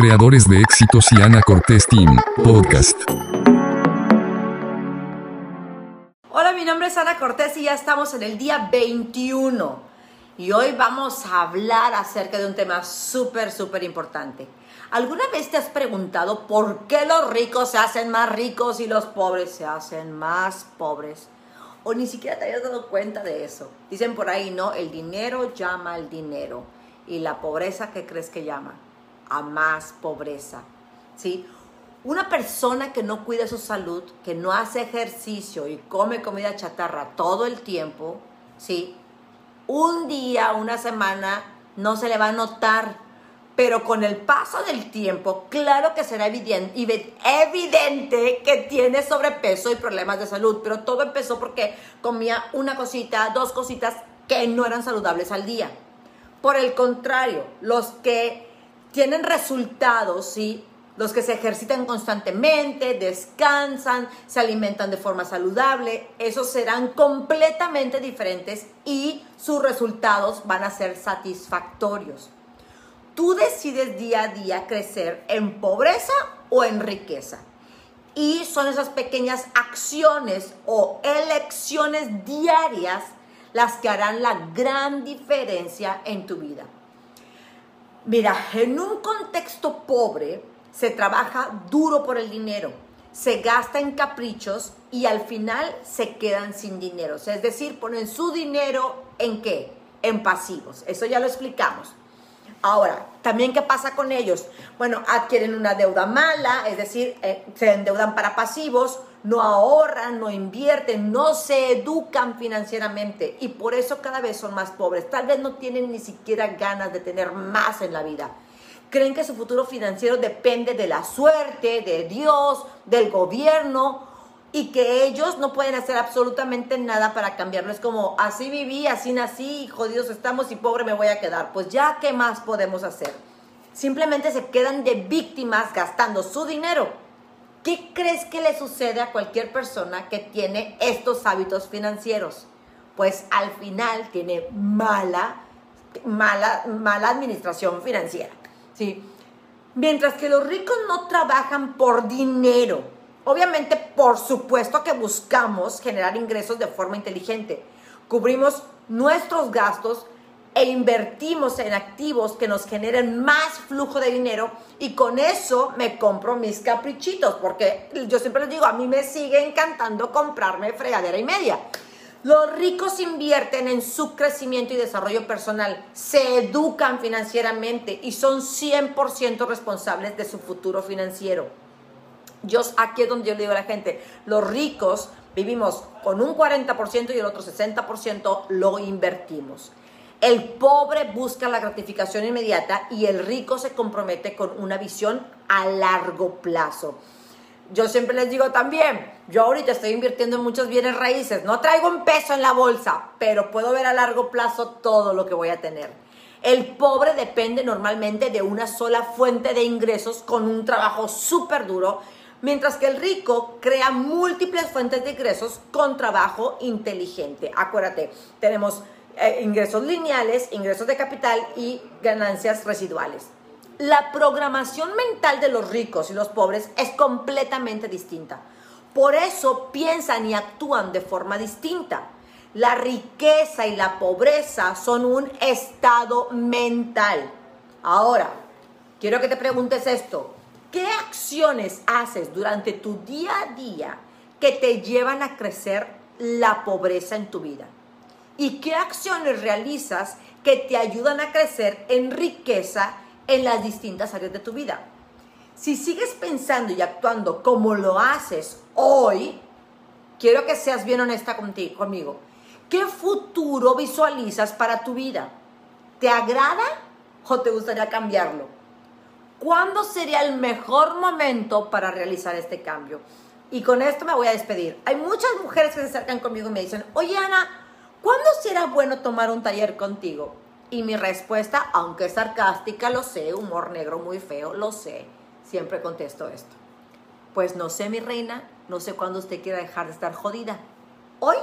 creadores de éxitos y Ana Cortés Team Podcast. Hola, mi nombre es Ana Cortés y ya estamos en el día 21. Y hoy vamos a hablar acerca de un tema súper, súper importante. ¿Alguna vez te has preguntado por qué los ricos se hacen más ricos y los pobres se hacen más pobres? O ni siquiera te hayas dado cuenta de eso. Dicen por ahí, ¿no? El dinero llama al dinero. Y la pobreza, ¿qué crees que llama? A más pobreza. ¿Sí? Una persona que no cuida su salud, que no hace ejercicio y come comida chatarra todo el tiempo, ¿sí? Un día, una semana, no se le va a notar, pero con el paso del tiempo, claro que será evidente, evidente que tiene sobrepeso y problemas de salud, pero todo empezó porque comía una cosita, dos cositas que no eran saludables al día. Por el contrario, los que tienen resultados, ¿sí? Los que se ejercitan constantemente, descansan, se alimentan de forma saludable, esos serán completamente diferentes y sus resultados van a ser satisfactorios. Tú decides día a día crecer en pobreza o en riqueza. Y son esas pequeñas acciones o elecciones diarias las que harán la gran diferencia en tu vida. Mira, en un contexto pobre se trabaja duro por el dinero, se gasta en caprichos y al final se quedan sin dinero. es decir, ponen su dinero en qué? En pasivos. Eso ya lo explicamos. Ahora, también qué pasa con ellos? Bueno, adquieren una deuda mala, es decir, eh, se endeudan para pasivos, no ahorran, no invierten, no se educan financieramente y por eso cada vez son más pobres. Tal vez no tienen ni siquiera ganas de tener más en la vida. Creen que su futuro financiero depende de la suerte, de Dios, del gobierno y que ellos no pueden hacer absolutamente nada para cambiarlo. Es como, así viví, así nací, jodidos estamos y pobre me voy a quedar. Pues ya, ¿qué más podemos hacer? Simplemente se quedan de víctimas gastando su dinero ¿Qué crees que le sucede a cualquier persona que tiene estos hábitos financieros? Pues al final tiene mala, mala, mala administración financiera. ¿sí? Mientras que los ricos no trabajan por dinero. Obviamente, por supuesto que buscamos generar ingresos de forma inteligente. Cubrimos nuestros gastos e invertimos en activos que nos generen más flujo de dinero y con eso me compro mis caprichitos, porque yo siempre les digo, a mí me sigue encantando comprarme fregadera y media. Los ricos invierten en su crecimiento y desarrollo personal, se educan financieramente y son 100% responsables de su futuro financiero. Yo, aquí es donde yo le digo a la gente, los ricos vivimos con un 40% y el otro 60% lo invertimos. El pobre busca la gratificación inmediata y el rico se compromete con una visión a largo plazo. Yo siempre les digo también, yo ahorita estoy invirtiendo en muchos bienes raíces, no traigo un peso en la bolsa, pero puedo ver a largo plazo todo lo que voy a tener. El pobre depende normalmente de una sola fuente de ingresos con un trabajo súper duro, mientras que el rico crea múltiples fuentes de ingresos con trabajo inteligente. Acuérdate, tenemos eh, ingresos lineales, ingresos de capital y ganancias residuales. La programación mental de los ricos y los pobres es completamente distinta. Por eso piensan y actúan de forma distinta. La riqueza y la pobreza son un estado mental. Ahora, quiero que te preguntes esto. ¿Qué acciones haces durante tu día a día que te llevan a crecer la pobreza en tu vida? y qué acciones realizas que te ayudan a crecer en riqueza en las distintas áreas de tu vida. Si sigues pensando y actuando como lo haces hoy, quiero que seas bien honesta contigo, conmigo. ¿Qué futuro visualizas para tu vida? ¿Te agrada o te gustaría cambiarlo? ¿Cuándo sería el mejor momento para realizar este cambio? Y con esto me voy a despedir. Hay muchas mujeres que se acercan conmigo y me dicen, oye Ana, ¿cuándo será bueno tomar un taller contigo? Y mi respuesta, aunque sarcástica, lo sé, humor negro muy feo, lo sé, siempre contesto esto. Pues no sé, mi reina, no sé cuándo usted quiera dejar de estar jodida. ¿Hoy?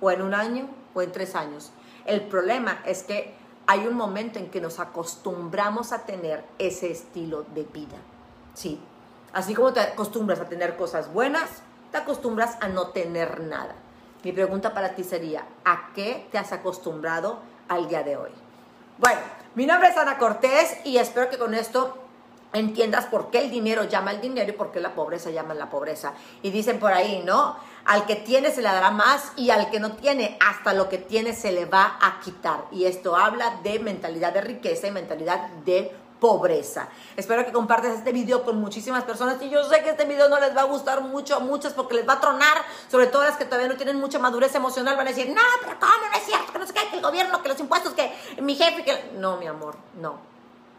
¿O en un año? ¿O en tres años? El problema es que hay un momento en que nos acostumbramos a tener ese estilo de vida. Sí. Así como te acostumbras a tener cosas buenas, te acostumbras a no tener nada. Mi pregunta para ti sería, ¿a qué te has acostumbrado al día de hoy? Bueno, mi nombre es Ana Cortés y espero que con esto entiendas por qué el dinero llama al dinero y por qué la pobreza llama a la pobreza. Y dicen por ahí, ¿no? Al que tiene se le dará más y al que no tiene, hasta lo que tiene se le va a quitar. Y esto habla de mentalidad de riqueza y mentalidad de pobreza. Espero que compartas este video con muchísimas personas y yo sé que este video no les va a gustar mucho a muchas porque les va a tronar, sobre todo las que todavía no tienen mucha madurez emocional, van a decir, no, pero ¿cómo no es cierto? Que no sé qué, que el gobierno, que los impuestos, que mi jefe, que... No, mi amor, no,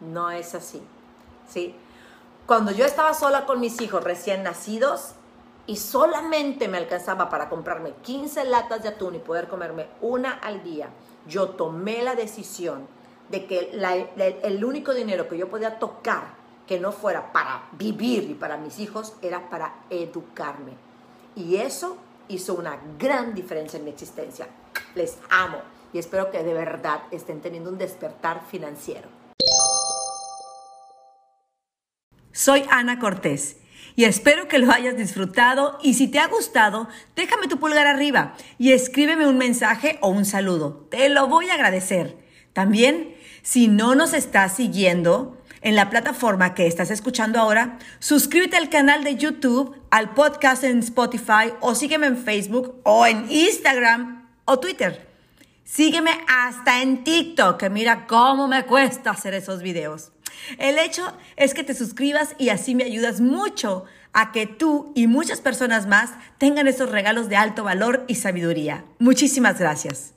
no es así. ¿Sí? Cuando yo estaba sola con mis hijos recién nacidos y solamente me alcanzaba para comprarme 15 latas de atún y poder comerme una al día, yo tomé la decisión de que el único dinero que yo podía tocar que no fuera para vivir y para mis hijos era para educarme. Y eso hizo una gran diferencia en mi existencia. Les amo y espero que de verdad estén teniendo un despertar financiero. Soy Ana Cortés y espero que lo hayas disfrutado y si te ha gustado, déjame tu pulgar arriba y escríbeme un mensaje o un saludo. Te lo voy a agradecer. También, si no nos estás siguiendo en la plataforma que estás escuchando ahora, suscríbete al canal de YouTube, al podcast en Spotify o sígueme en Facebook o en Instagram o Twitter. Sígueme hasta en TikTok, que mira cómo me cuesta hacer esos videos. El hecho es que te suscribas y así me ayudas mucho a que tú y muchas personas más tengan esos regalos de alto valor y sabiduría. Muchísimas gracias.